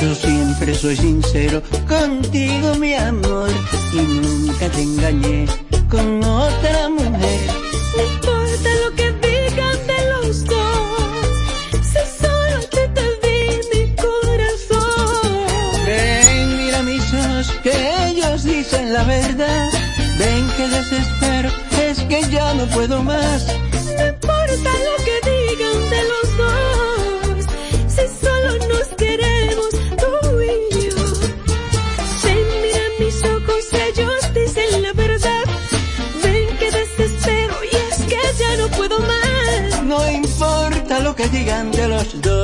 Yo siempre soy sincero contigo, mi amor, y nunca te engañé con otra mujer. No importa lo que digan de los dos, si solo te, te di mi corazón. Ven, mira mis ojos, que ellos dicen la verdad. Ven, que desespero, es que ya no puedo más. No importa lo que digan de los the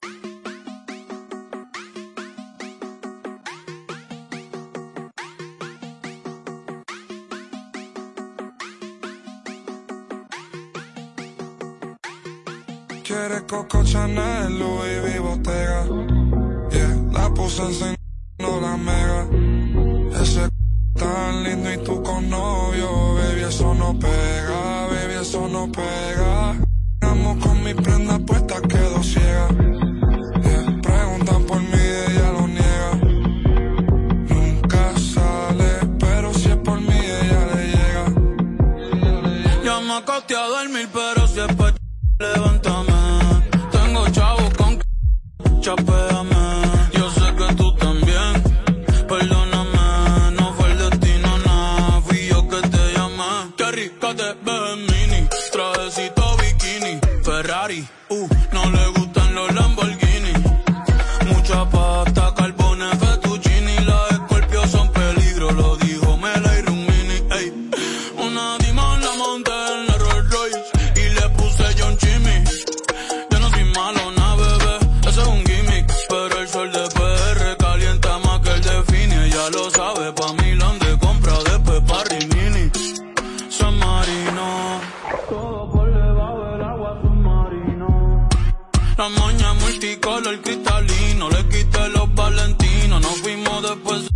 platino, le quité los valentinos, nos fuimos después.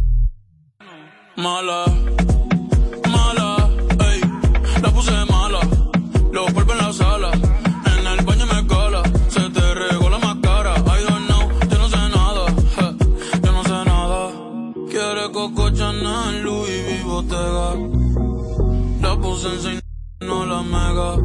Mala, mala, ey, la puse mala, los polvos en la sala, en el baño me cala, se te regó la máscara, I don't know, yo no sé nada, je, yo no sé nada. Quiere Coco Chanel, Louis V, Bottega, la puse en no la mega.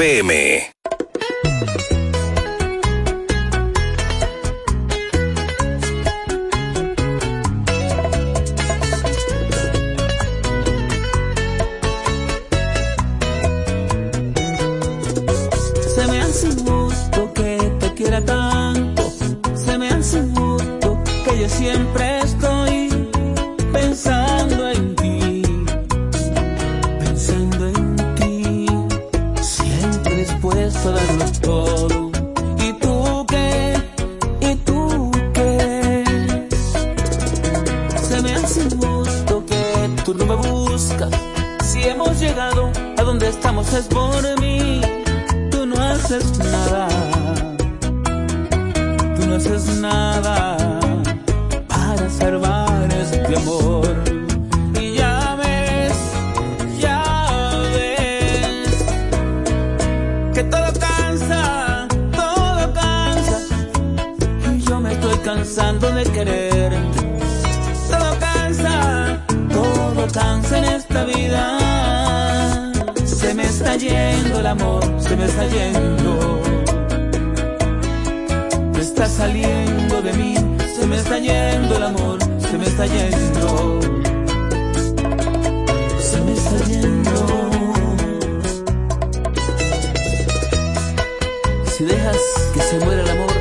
FM. para salvar este amor. Y ya ves, ya ves que todo cansa, todo cansa. Y yo me estoy cansando de quererte. Todo cansa, todo cansa en esta vida. Se me está yendo el amor, se me está yendo saliendo de mí, se me está yendo el amor, se me está yendo. Se me está yendo. Si dejas que se muera el amor,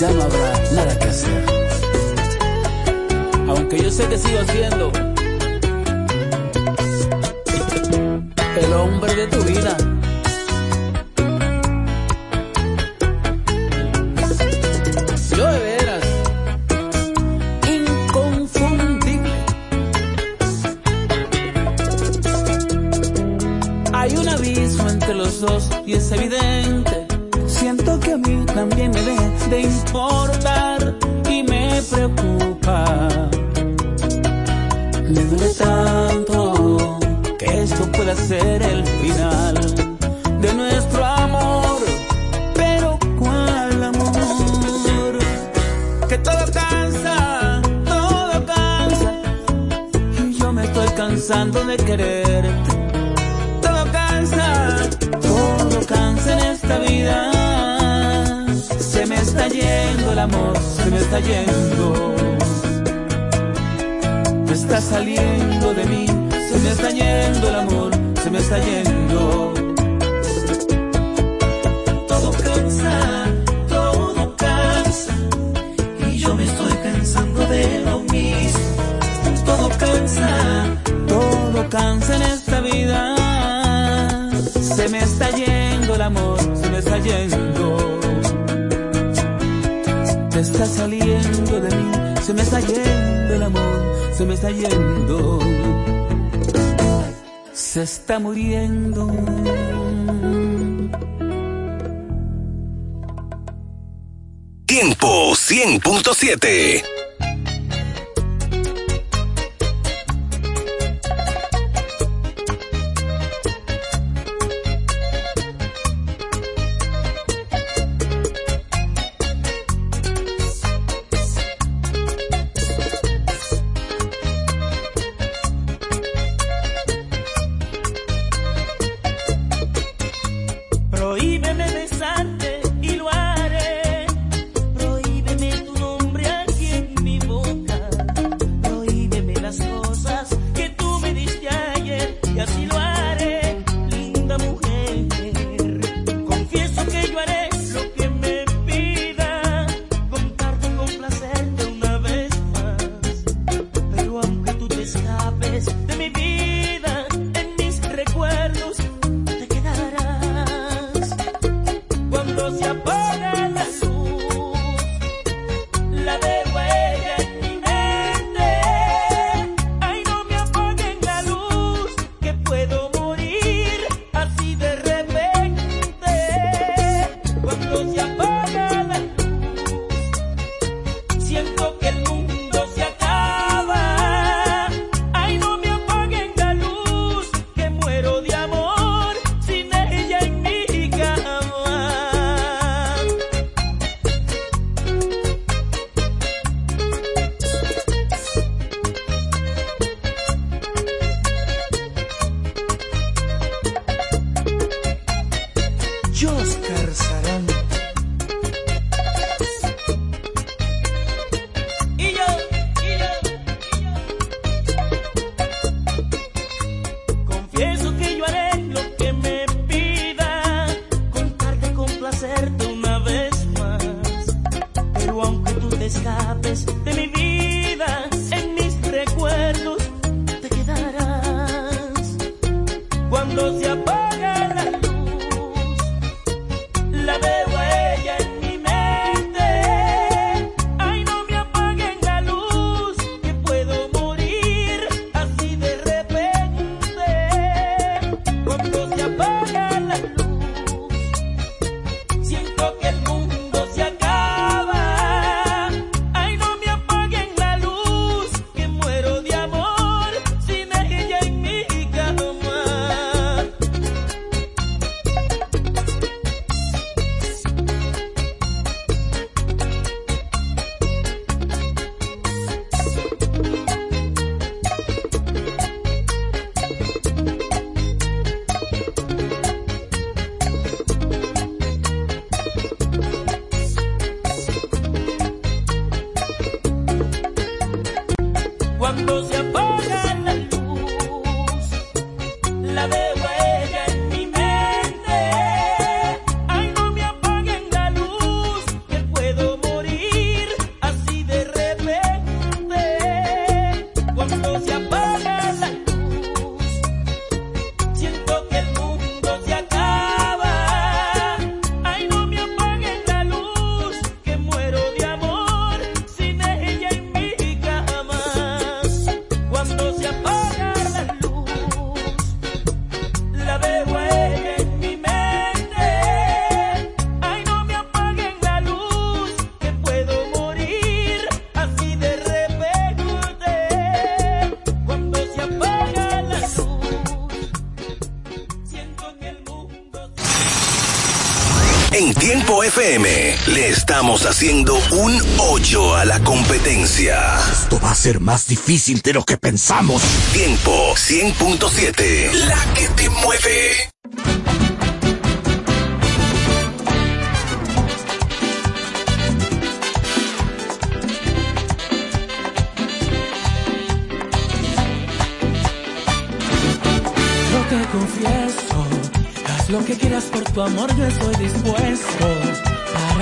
ya no habrá nada que hacer. Aunque yo sé que sigo siendo el hombre de tu vida. Haciendo un hoyo a la competencia. Esto va a ser más difícil de lo que pensamos. Tiempo 100.7, la que te mueve. Yo te confieso, haz lo que quieras por tu amor, yo estoy dispuesto.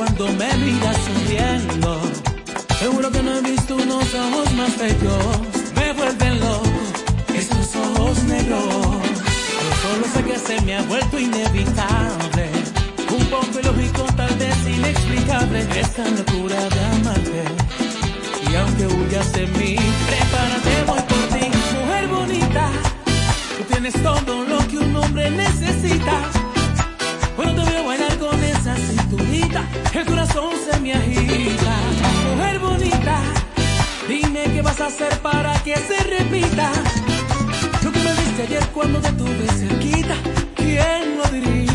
Cuando me miras sonriendo. Seguro que no he visto unos ojos más bellos. Me vuelven loco esos ojos negros. Yo solo sé que se me ha vuelto inevitable. Un poco ilógico, tal vez inexplicable. Para que se repita. Lo que me diste ayer cuando te tuve cerquita, ¿quién lo diría?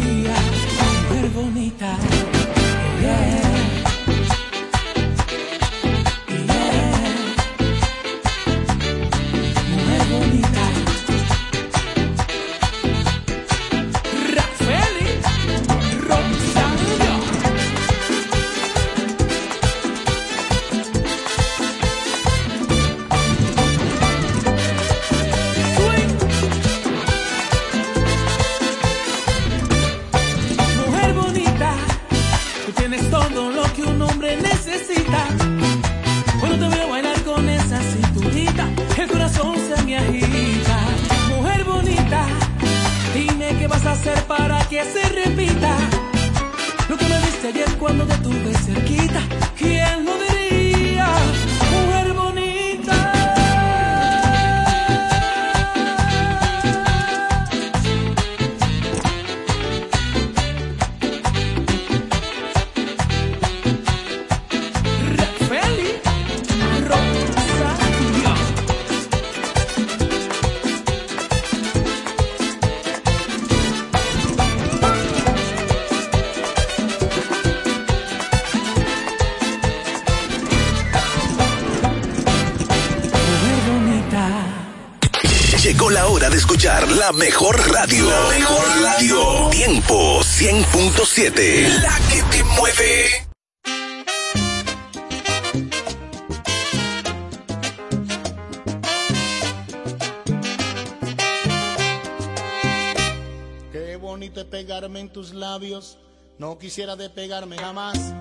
Quisiera despegarme jamás.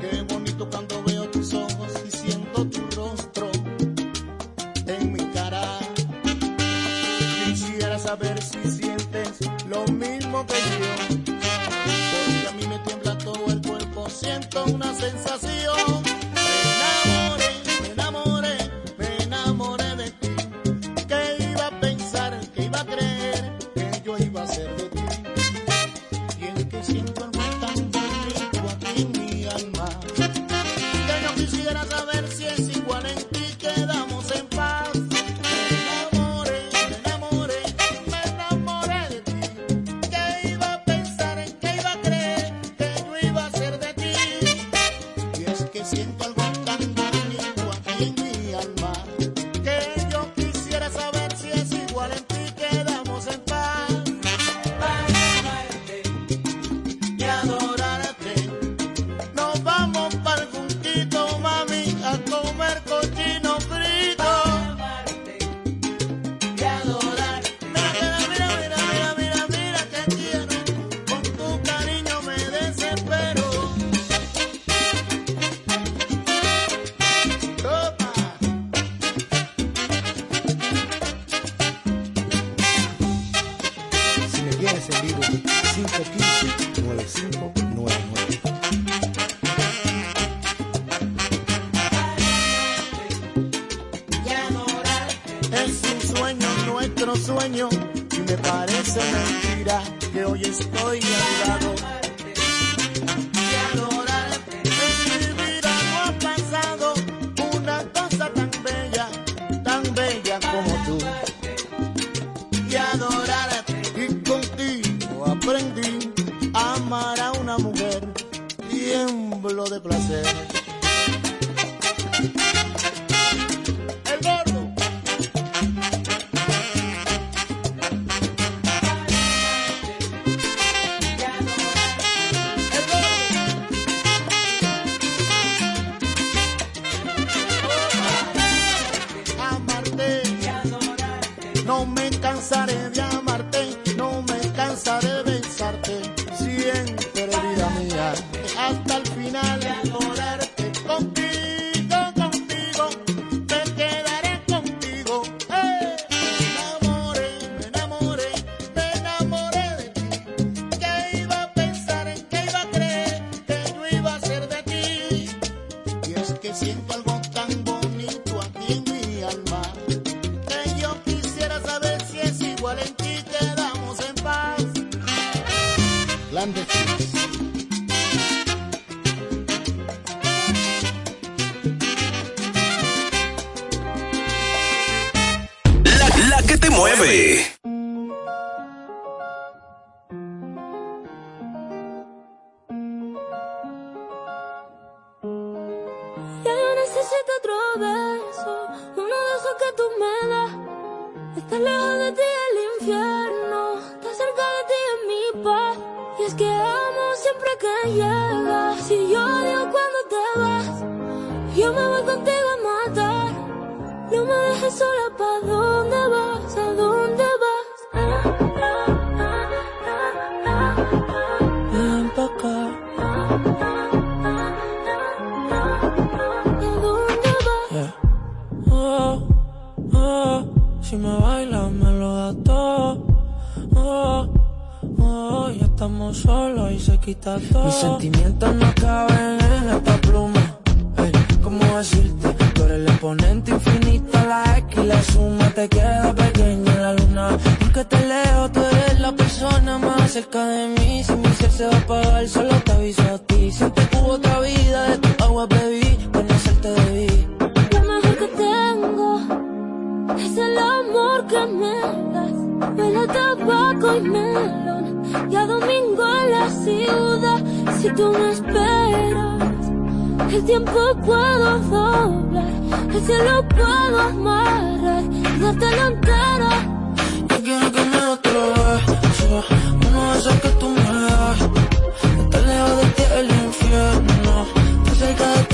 Qué bonito cuando ciudad si tú me esperas. El tiempo puedo doblar, el cielo puedo amarrar, darte la entera. Yo quiero que me otra vez, una de esas que tú me das. Estar lejos de ti el infierno, estar cerca de ti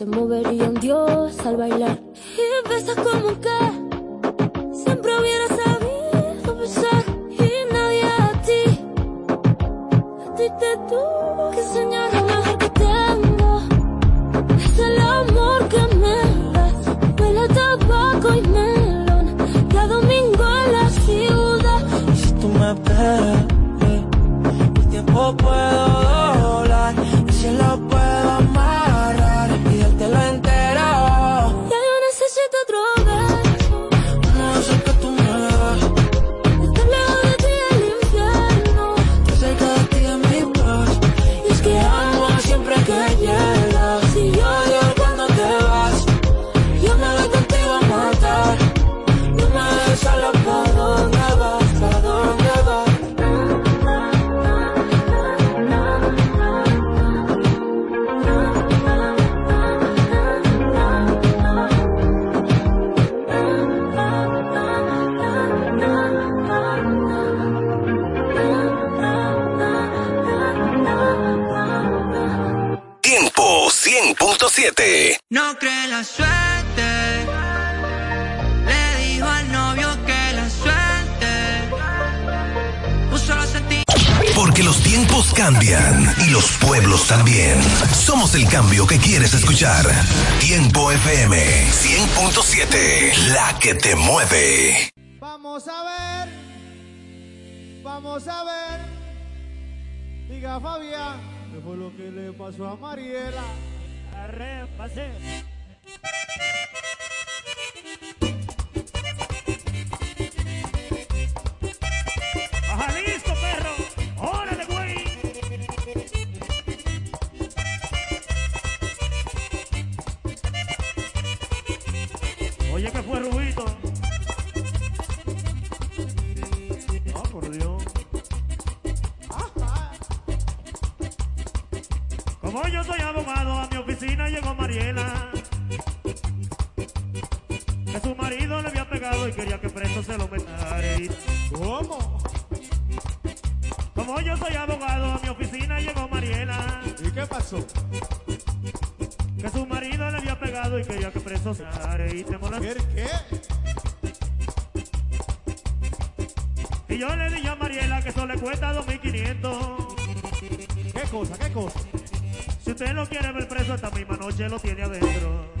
se movería un dios al bailar. Y besas como que pasó a Mariela? marido le había pegado y quería que preso se lo metara. ¿Cómo? Como yo soy abogado, a mi oficina llegó Mariela. ¿Y qué pasó? Que su marido le había pegado y quería que preso se y te molesté. qué? Y yo le dije a Mariela que eso le cuesta 2.500. ¿Qué cosa? ¿Qué cosa? Si usted lo quiere ver preso, esta misma noche lo tiene adentro.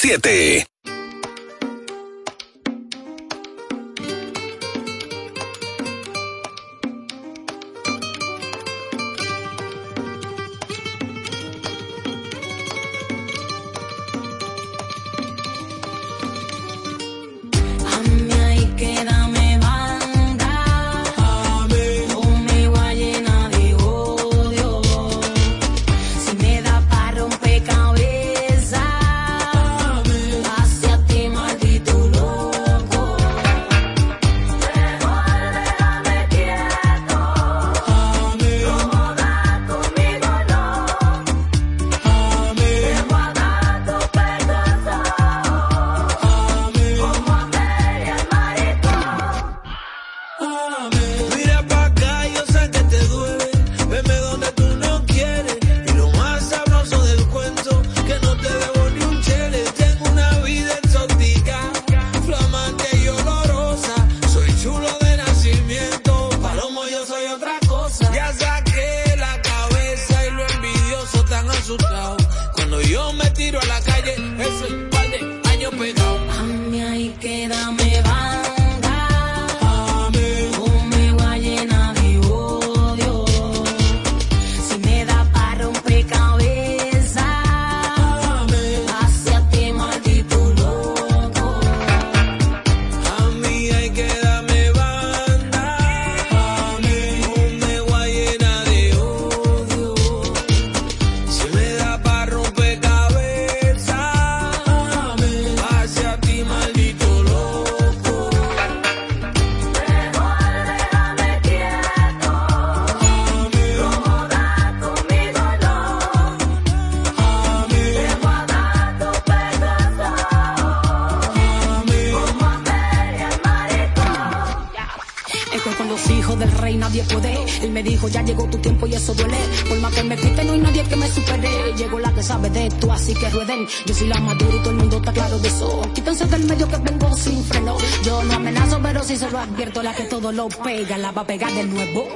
siete. solo advierto la que todo lo pega, la va a pegar de nuevo.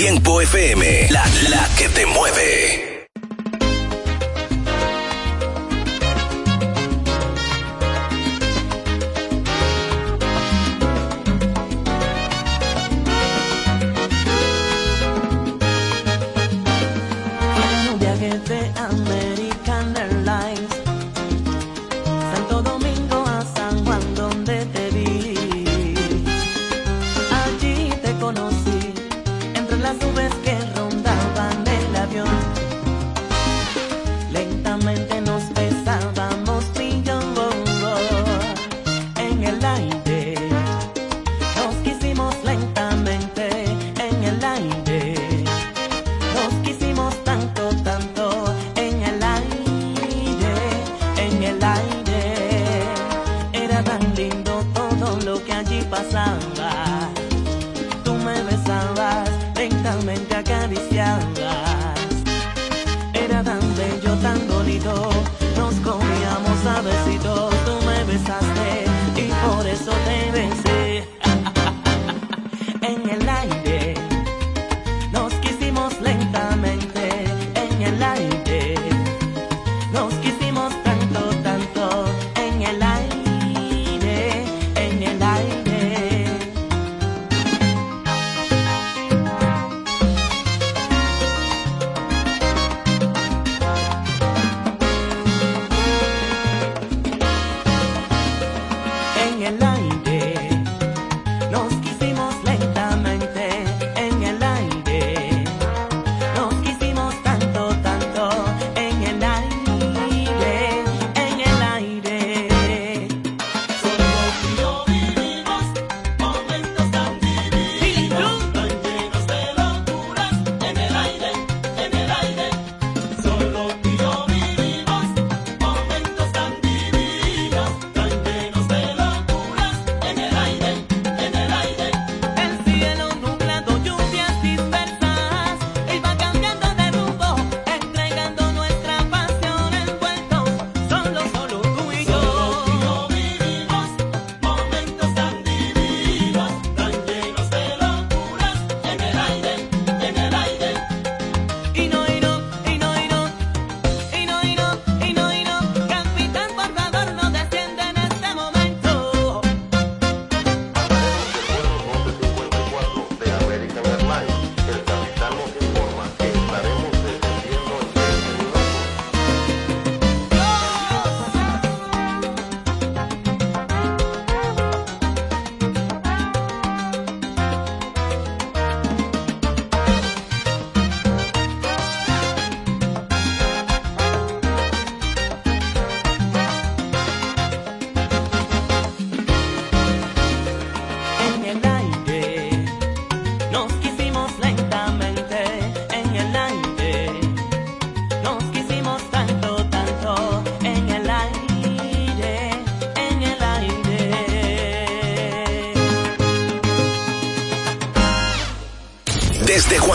Tiempo FM, la, la que te mueve.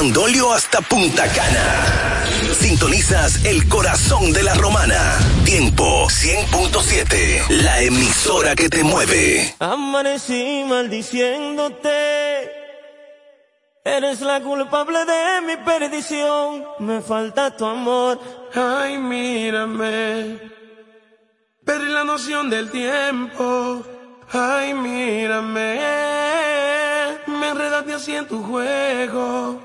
Desde Juan Dolio hasta Punta Cana. Sintonizas el corazón de la romana. Tiempo 100.7. La emisora que te mueve. Amanecí maldiciéndote. Eres la culpable de mi perdición. Me falta tu amor. Ay, mírame. Perdí la noción del tiempo. Ay, mírame. Me enredaste así en tu juego.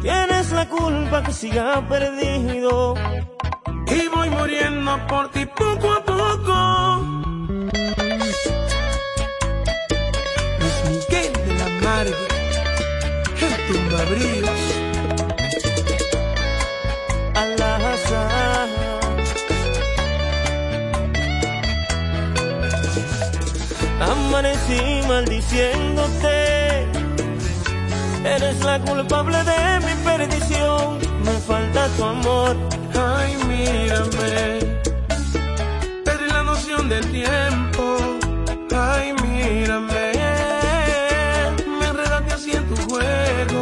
Tienes la culpa que siga perdido. Y voy muriendo por ti poco a poco. Luis Miguel de la Margue, el tumbabríos. Amanecí maldiciéndote. Eres la culpable de mi perdición. Me falta tu amor. Ay, mírame. Perdí la noción del tiempo. Ay, mírame. Me enredaste así en tu juego.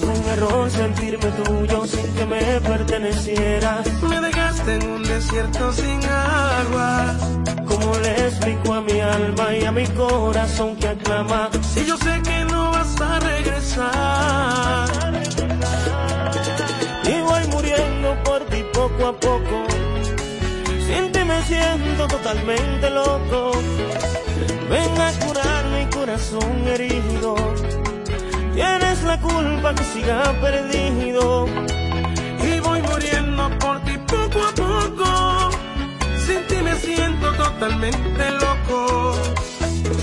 Fue un error sentirme tuyo sin que me pertenecieras. Me dejaste en un desierto sin agua. ¿Cómo le explico a mi alma y a mi corazón que aclama? Si yo sé que no vas a regresar. Y voy muriendo por ti poco a poco. Sin ti me siento totalmente loco. Ven a curar mi corazón herido. Tienes la culpa que siga perdido. Y voy muriendo por ti poco a poco. Siento totalmente loco.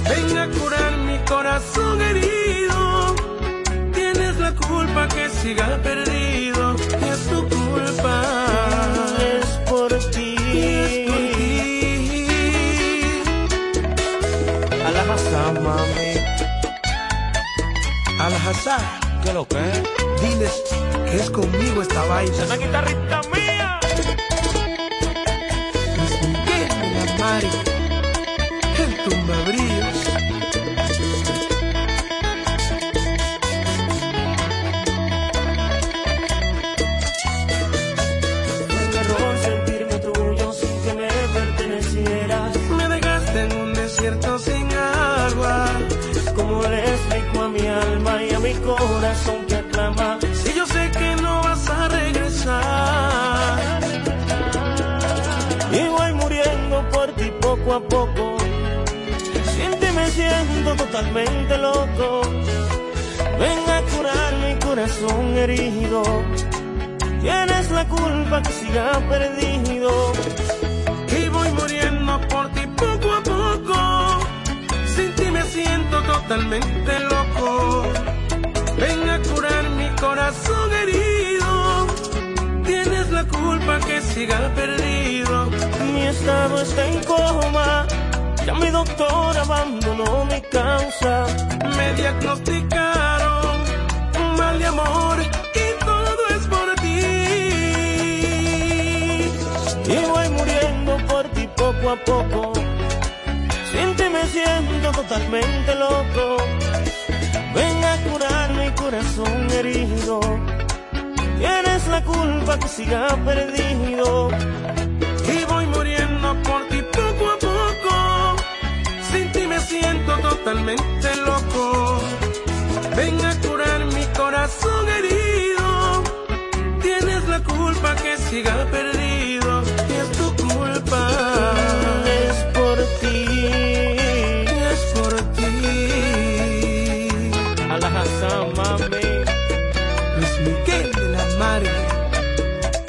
Ven a curar mi corazón herido. Tienes la culpa que siga perdido. Y es tu culpa. Es por ti. Y es por ti. Alajazá, mami. Al-Hazar, ¿Qué lo que? diles que es conmigo esta vaina. Una guitarrita mía. Mari, el tumbabríos. Un error sentirme tuyo sin que me pertenecieras. Me dejaste en un desierto sin agua. ¿Cómo le explico a mi alma y a mi corazón poco a poco. Sin ti me siento totalmente loco. Ven a curar mi corazón herido. Tienes la culpa que siga perdido. Y voy muriendo por ti poco a poco. Sin ti me siento totalmente loco. Ven a curar mi corazón herido. Culpa que siga perdido. Mi estado está en coma. Ya mi doctor abandonó mi causa. Me diagnosticaron un mal de amor y todo es por ti. Y voy muriendo por ti poco a poco. Sin ti me siento totalmente loco. Ven a curar mi corazón herido. Tienes la culpa que siga perdido. Y voy muriendo por ti poco a poco. Sin ti me siento totalmente loco. Ven a curar mi corazón herido. Tienes la culpa que siga perdido.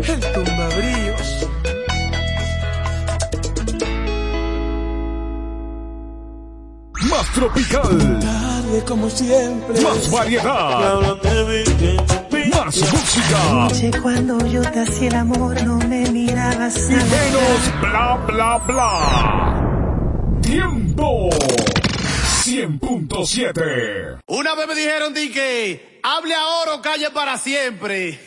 El tumbabríos. Más tropical. Tarde como siempre. Más variedad. Más música. Anoche cuando yo te hacía el amor no me mirabas Y menos bla bla bla. Tiempo 100.7. Una vez me dijeron di que hable ahora o calle para siempre.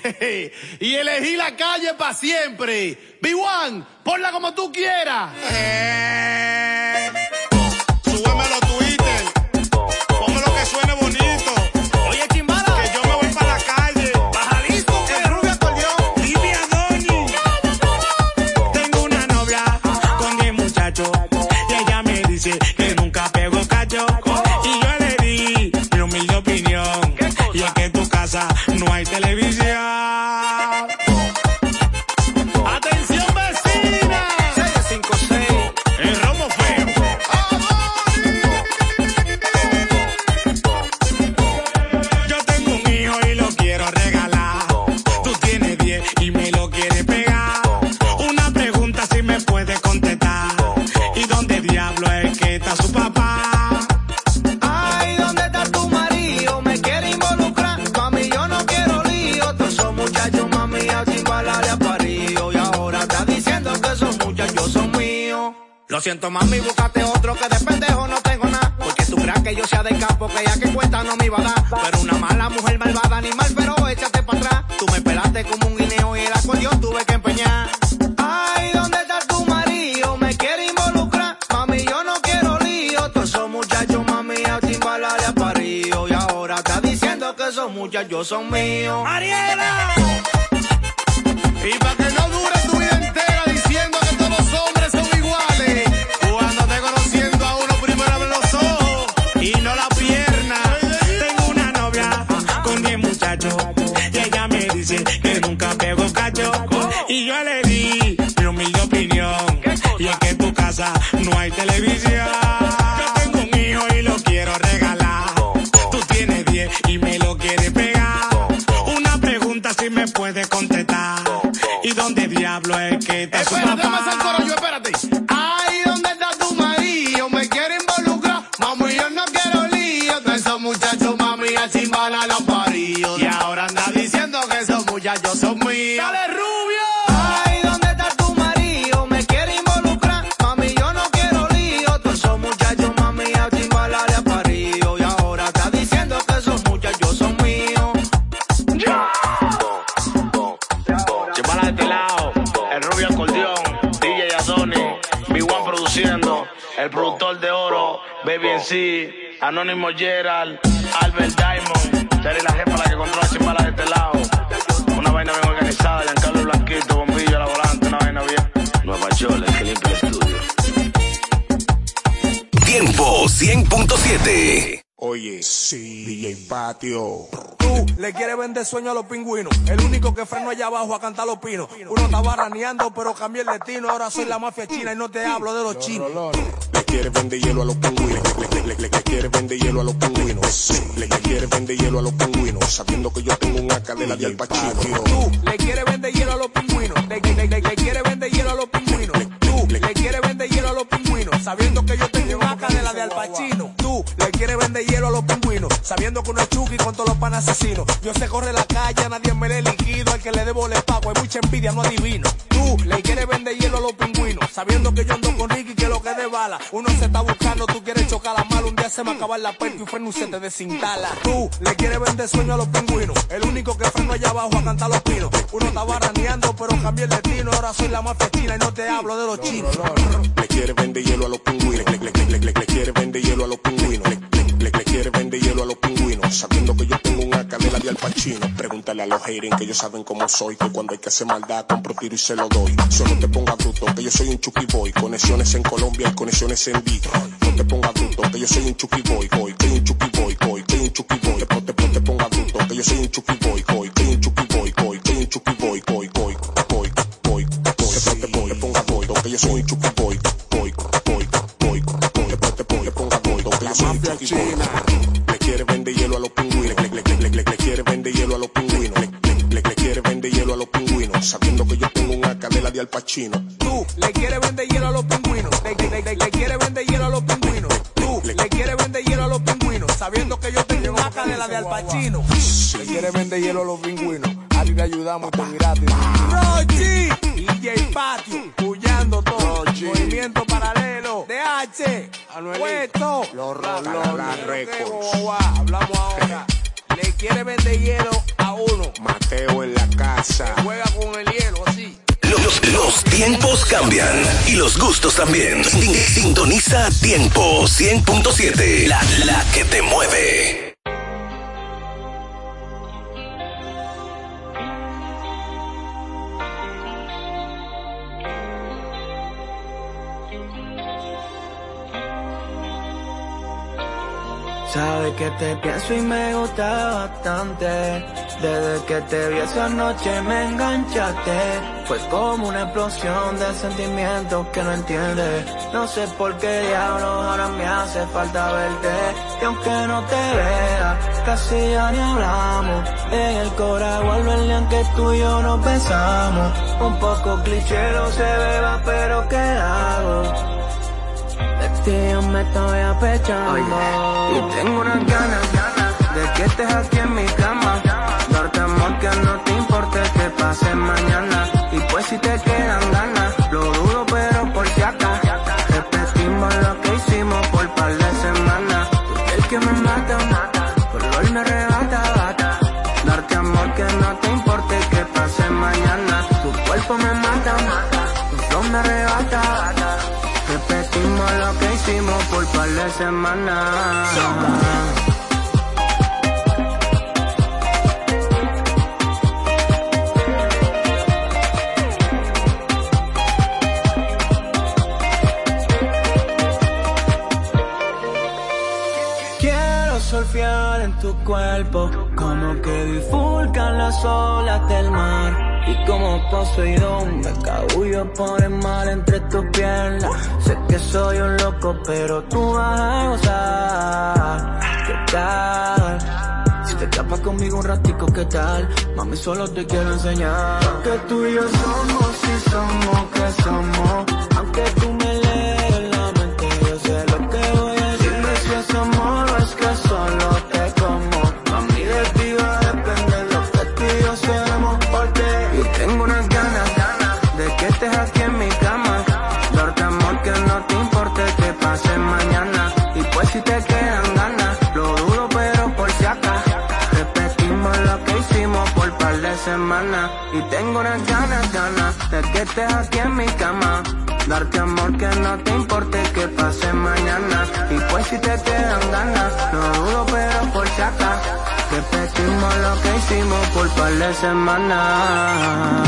y elegí la calle para siempre. B1, ponla como tú quieras. Eh. Mami, búscate otro que de pendejo no tengo nada. Porque tú creas que yo sea de campo, que ya que cuenta no me iba a dar. Pero una mala mujer malvada, animal, pero échate para atrás. Tú me pelaste como un guineo y el acordeón tuve que empeñar. Ay, ¿dónde está tu marido? Me quiere involucrar. Mami, yo no quiero lío. Todos esos muchachos, mami, a chimbala le parido. Y ahora está diciendo que esos muchachos son míos. El productor de oro, Baby en sí, Anónimo Gerald, Albert Diamond, Terry la jefa la que controla Chimbala de este lado. Una vaina bien organizada, Giancarlo Blanquito, bombillo a la volante, una vaina bien. Nueva York, el que limpia el estudio. Tiempo 100.7. Oye, sí, DJ Patio. Tú le quieres vender sueño a los pingüinos. El único que freno allá abajo a cantar los pinos. Uno estaba raneando, pero cambié el destino. Ahora soy la mafia china y no te hablo de los chinos. Le quiere vender hielo a los pingüinos. Le, le, le, le, le quiere vender hielo a los pingüinos. Le, le quiere vender hielo a los pingüinos. Sabiendo que yo tengo un AK de la. Tú le quieres vender hielo a los pingüinos. Le, le, le, le quiere vender hielo a los pingüinos. Tú le quieres vender hielo a los pingüinos. Sabiendo que yo tengo un AK de la de Al Pacino. Quieres vender hielo a los pingüinos. Sabiendo que uno es Chucky con todos los pan asesinos. Yo sé corre la calle, a nadie me le liquido. Al que le debo le pago. Hay mucha envidia, no adivino. Tú le quieres vender hielo a los pingüinos. Sabiendo que yo ando con Ricky que lo que de bala. Uno se está buscando, tú quieres chocar la mala. Un día se me acaba la puerta y freno se te desinstala. Tú le quieres vender sueño a los pingüinos. El único que freno allá abajo a cantar los pinos. Uno estaba raneando, pero cambié el destino. Ahora soy la mafia china y no te hablo de los chinos. Le quiere vender hielo a los pingüinos. Le, le, le, le, le, le quiere vender hielo a los pingüinos. Sabiendo que yo tengo un AK de la de Al Pacino. Pregúntale a los haters que ellos saben cómo soy. Que cuando hay que hacer maldad, compro tiro y se lo doy. Solo te ponga bruto, que yo soy un Chucky Boy. Conexiones en Colombia y conexiones en Detroit. No te ponga bruto, que yo soy un Chucky Boy. Boy, que un Chucky Boy, boy, que un Chucky Boy. No te, no te ponga bruto, que yo soy un Chucky Boy. Boy, que un Chucky Boy, boy, que un Chucky Boy. Boy, boy, boy, boy, boy. Que te, te ponga boy, que yo soy un Chucky Boy. Boy, boy, boy. Que te, te ponga boy, que yo soy un Chucky Boy. Sabiendo que yo tengo un AK de la de Al Pacino. Tú le quieres vender hielo a los pingüinos. Le, le, le, le quieres vender hielo a los pingüinos. Tú le quieres vender hielo a los pingüinos. Sabiendo que yo tengo un AK de de la de Al Pacino. Le quiere vender hielo a los pingüinos. A ti te ayudamos y te miraste. Rochi, DJ Patio, puyando todo. Movimiento paralelo. DH, Puesto. Los Records. Hablamos ahora. Le quiere vender hielo a uno. Mateo en la casa. Juega con el hielo así. Los, los tiempos cambian y los gustos también. Sin- Sintoniza Tiempo 100.7, la, la que te mueve. Sabes que te pienso y me gusta bastante. Desde que te vi esa noche me enganchaste. Fue como una explosión de sentimientos que no entiendes. No sé por qué diablos ahora me hace falta verte. Y aunque no te vea, casi ya ni hablamos. En el cora vuelve el que tú y yo nos besamos. Un poco cliché no se beba, pero ¿qué hago? Ti yo me estoy apechando. Y tengo unas ganas, De que estés aquí en mi cama. Darte amor que no te importe que pase mañana. Y pues si te quedan ganas Lo dudo pero por si acá Repetimos lo que hicimos por par de semanas. El que me mata, mata. Color me arrebata, bata. Darte amor que no te importe que pase mañana. Tu cuerpo me mata, mata. Tu me arrebata, que hicimos por par de semanas. Quiero surfear en tu cuerpo, como que bifurcan las olas del mar. Y como Poseidón me cabullo por el mar entre tus piernas. Sé que soy un loco, pero tú vas a gozar. ¿Qué tal? Si te escapas conmigo un ratico, ¿qué tal? Mami, solo te quiero enseñar. Que tú y yo somos, si somos, que somos. Aunque tú Y tengo unas ganas, ganas de que estés aquí en mi cama. Darte amor que no te importe que pase mañana. Y pues si te quedan ganas, no dudo pero por acá. Repetimos lo que hicimos por par de semanas.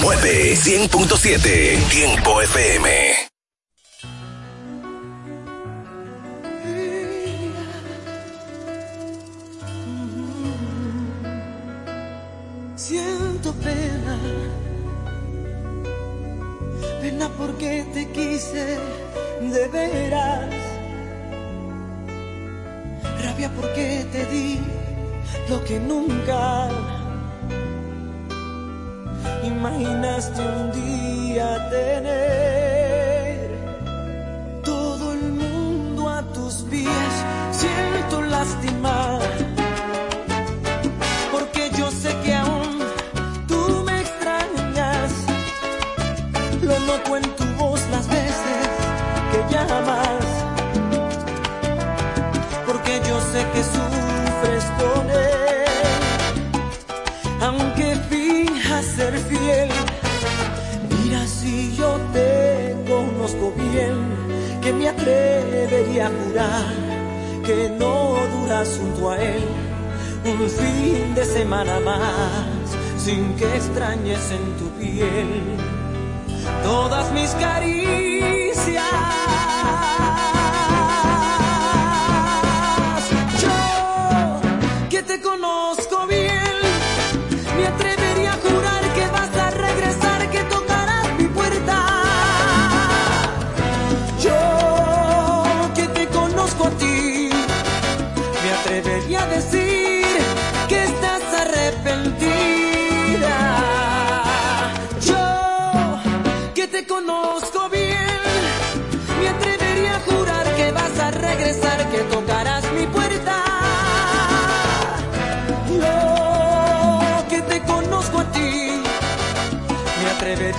99, 100.7, Tiempo FM. Siento pena, pena porque te quise de veras, rabia porque te di lo que nunca imaginaste un día tener. jurar que no duras junto a él un fin de semana más sin que extrañes en tu piel todas mis caricias.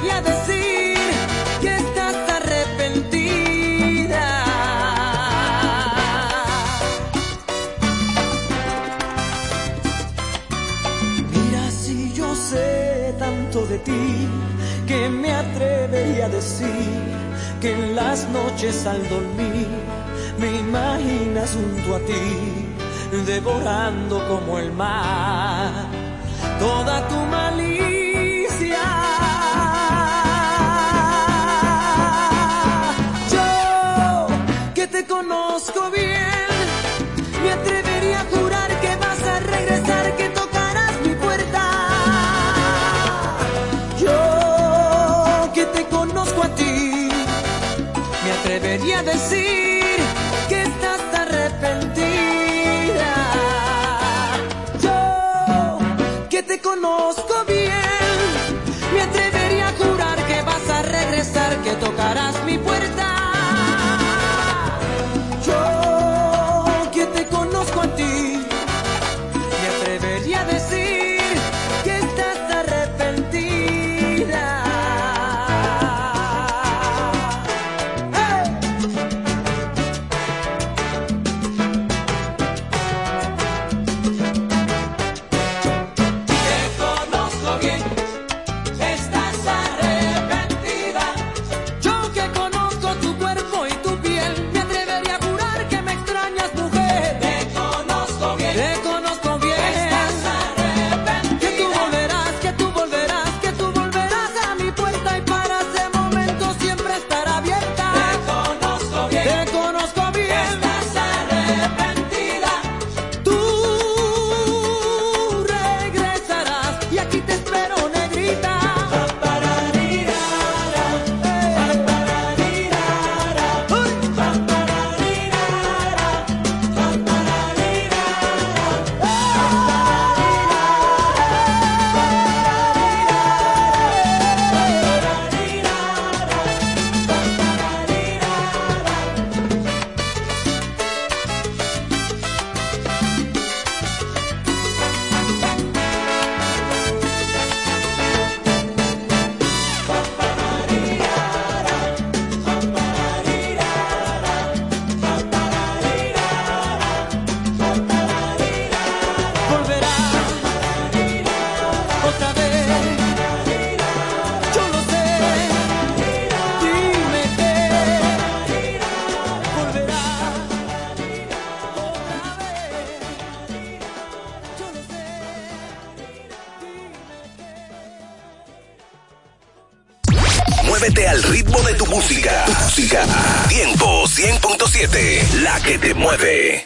Y a decir que estás arrepentida. Mira si yo sé tanto de ti que me atrevería a decir que en las noches al dormir me imaginas junto a ti devorando como el mar toda tu maldad. conozco bien. Me atrevería a jurar que vas a regresar, que tocarás mi puerta. Yo que te conozco a ti, me atrevería a decir. la que te mueve.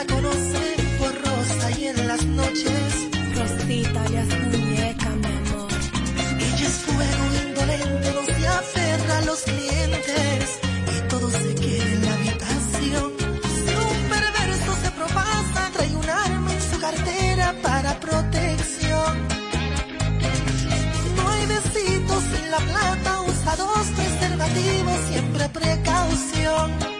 la conoce por Rosa y en las noches. Rosita ya es muñeca, mi amor. Ella es fuego indolente, no se aferra a los clientes y todo se queda en la habitación. Si un perverso se propasa, trae un arma en su cartera para protección. No hay besitos en la plata, usa dos preservativos, siempre precaución.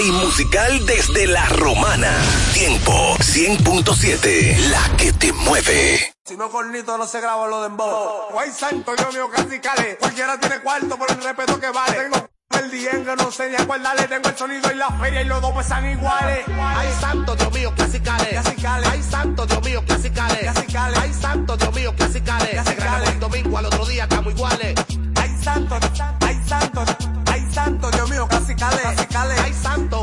Y musical desde la romana. Tiempo 100.7. La que te mueve. Si no cornito no se graba lo de embo. Guay santo, Dios mío, casi cale. Cualquiera tiene cuarto por el respeto que vale. Tengo el diengue, no sé ni acordarle. Tengo el sonido y la feria y los dos pesan iguales. Ay, santo, Dios mío, clasicales. Ay, santo, Dios mío, clasicales. Ay, santo, Dios mío, clasicales. Se graba el domingo, al otro día estamos iguales. Ay, santo, ay, santo, ay, santo, Dios mío, casi cale. Ay, santo,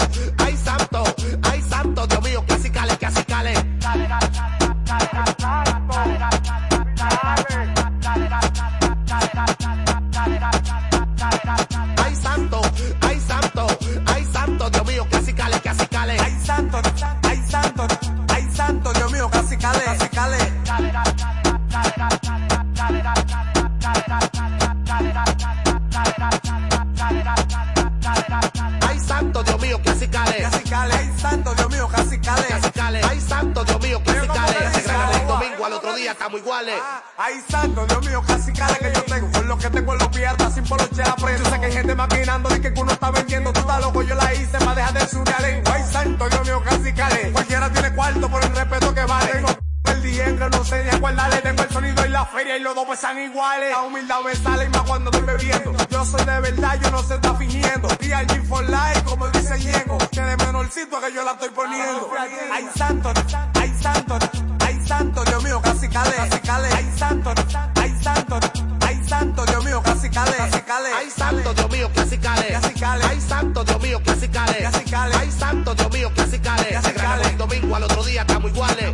estamos iguales. Ay, santo, Dios mío, casi cale que yo tengo. Con lo que tengo en los piernas, sin poloche aprendo. Yo sé que hay gente maquinando de que uno está vendiendo. Tú estás loco, yo la hice para dejar de lengua. Ay, santo, Dios mío, casi cale. Cualquiera tiene cuarto por el respeto que vale. Tengo el diengue, no sé ni acordarle. Tengo el sonido y la feria y los dos pesan iguales. La humildad me sale y más cuando estoy bebiendo. Yo soy de verdad, yo no se está fingiendo. DRG for life, como dice Ñengo. Que de menorcito que yo la estoy poniendo. Ay, santo, ay, santo. Ay, santo Dios mío, que así cale. Ay, santo Dios mío, que así cale. Ay, santo Dios mío, que así cale. El domingo al otro día estamos iguales.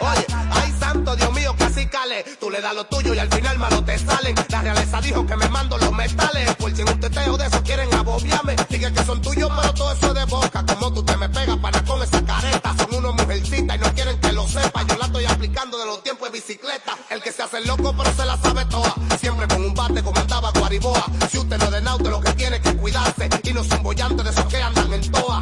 Oye, ay santo Dios mío, que. Tú le das lo tuyo y al final malo te salen. La realeza dijo que me mando los metales. Por si un teteo de eso quieren abobiarme. Dije que son tuyos, malo todo eso lo sepa. Yo la estoy aplicando de los tiempos de bicicleta. El que se hace loco, pero se la sabe toda. Siempre con un bate como andaba Guariboa. Si usted no es de lo que tiene que cuidarse. Y no es un bollante de esos que andan en toa.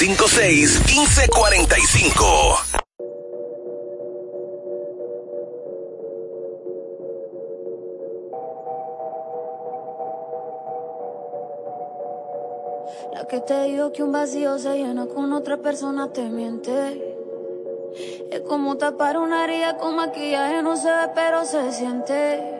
809-556-1545. La que te dijo que un vacío se llena con otra persona te miente. Es como tapar una herida con maquillaje, no se ve pero se siente.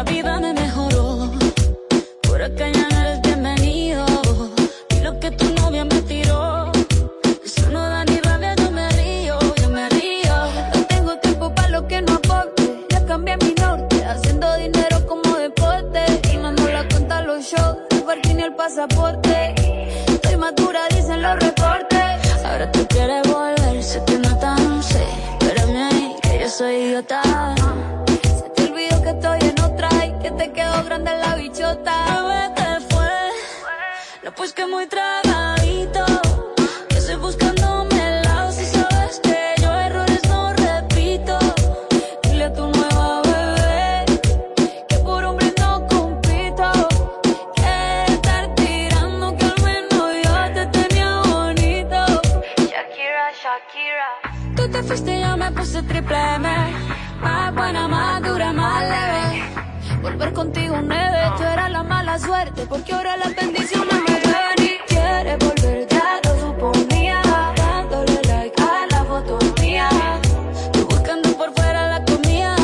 la vida me mejoró. Por acá ya no eres bienvenido. Y lo que tu novia me tiró. Eso no da ni rabia, yo me río, yo me río. No tengo tiempo para lo que no aporte. Ya cambié mi norte, haciendo dinero como deporte. Y mando la cuenta a los shows, el parking y el pasaporte. Estoy madura, dicen los reportes. Ahora tú quieres volver, te nota, no sé. Espérame ahí, que yo soy idiota. Grande la bichota. Bebé, te fue. No, pues que muy tragadito. Que estoy buscándome el lado si sabes que yo errores no repito. Dile a tu nueva bebé que por hombre no compito. Que estar tirando que al menos yo te tenía bonito. Shakira, Shakira. Tú te fuiste y yo me puse triple M. Contigo nueve, tú eras la mala suerte, porque ahora las bendiciones me ven y quieres volver, ya lo suponía, dándole like a la foto mía, tú buscando por fuera la comida,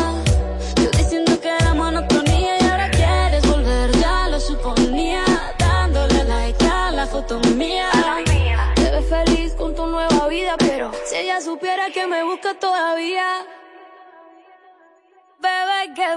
yo diciendo que era monotonía y ahora quieres volver, ya lo suponía, dándole like a la foto mía, te ves feliz con tu nueva vida, pero si ella supiera que me busca todavía, bebé, ¿qué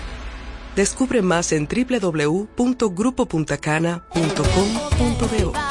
Descubre más en www.grupopuntacana.com.do.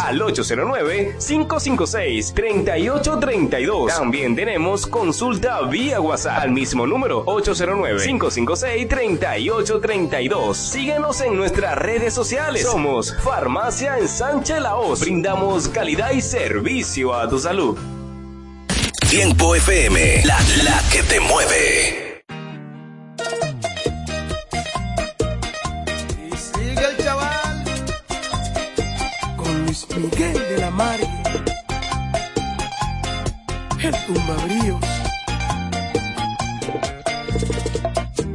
al 809-556-3832. También tenemos consulta vía WhatsApp al mismo número 809-556-3832. Síguenos en nuestras redes sociales. Somos Farmacia en Sánchez Laos. Brindamos calidad y servicio a tu salud. Tiempo FM, la, la que te mueve.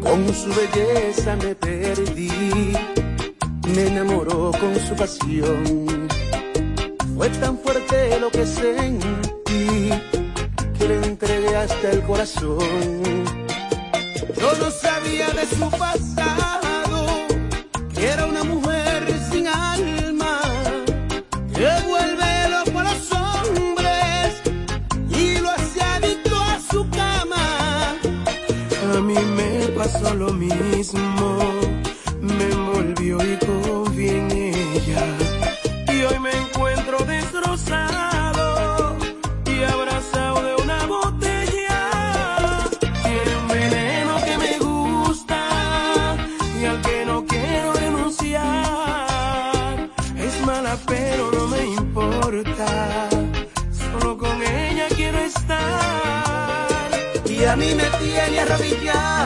Con su belleza me perdí, me enamoró con su pasión. Fue tan fuerte lo que sentí que le entregué hasta el corazón. Yo no sabía de su pasado, que era una mujer pasó lo mismo, me envolvió y confié en ella. Y hoy me encuentro destrozado y abrazado de una botella. Tiene un veneno que me gusta y al que no quiero renunciar. Es mala pero no me importa, solo con ella quiero estar. Y a mí me tiene arrodillado,